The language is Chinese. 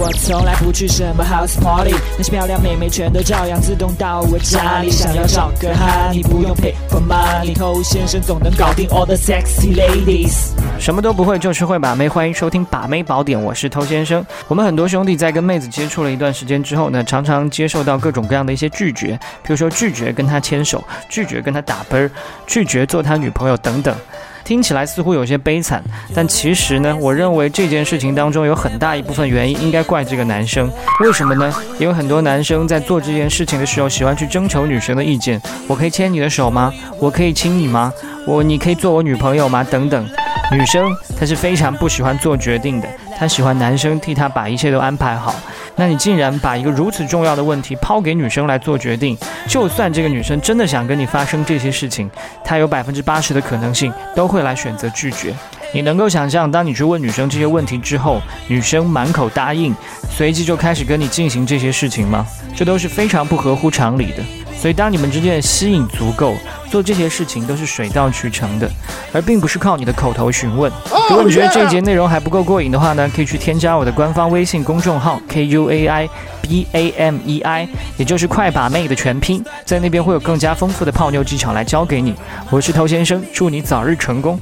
我从来不去什么 house party，那些漂亮妹妹全都照样自动到我家里。想要找个哈，你不用 pay for money，偷先生总能搞定 all the sexy ladies。什么都不会就是会把妹，欢迎收听把妹宝典，我是偷先生。我们很多兄弟在跟妹子接触了一段时间之后呢，常常接受到各种各样的一些拒绝，比如说拒绝跟他牵手，拒绝跟他打啵，拒绝做他女朋友等等。听起来似乎有些悲惨，但其实呢，我认为这件事情当中有很大一部分原因应该怪这个男生。为什么呢？因为很多男生在做这件事情的时候，喜欢去征求女生的意见。我可以牵你的手吗？我可以亲你吗？我你可以做我女朋友吗？等等。女生她是非常不喜欢做决定的，她喜欢男生替她把一切都安排好。那你竟然把一个如此重要的问题抛给女生来做决定，就算这个女生真的想跟你发生这些事情，她有百分之八十的可能性都会来选择拒绝。你能够想象，当你去问女生这些问题之后，女生满口答应，随即就开始跟你进行这些事情吗？这都是非常不合乎常理的。所以，当你们之间的吸引足够，做这些事情都是水到渠成的，而并不是靠你的口头询问。如果你觉得这一节内容还不够过瘾的话呢，可以去添加我的官方微信公众号 K U A I B A M E I，也就是快把妹的全拼，在那边会有更加丰富的泡妞技巧来教给你。我是头先生，祝你早日成功。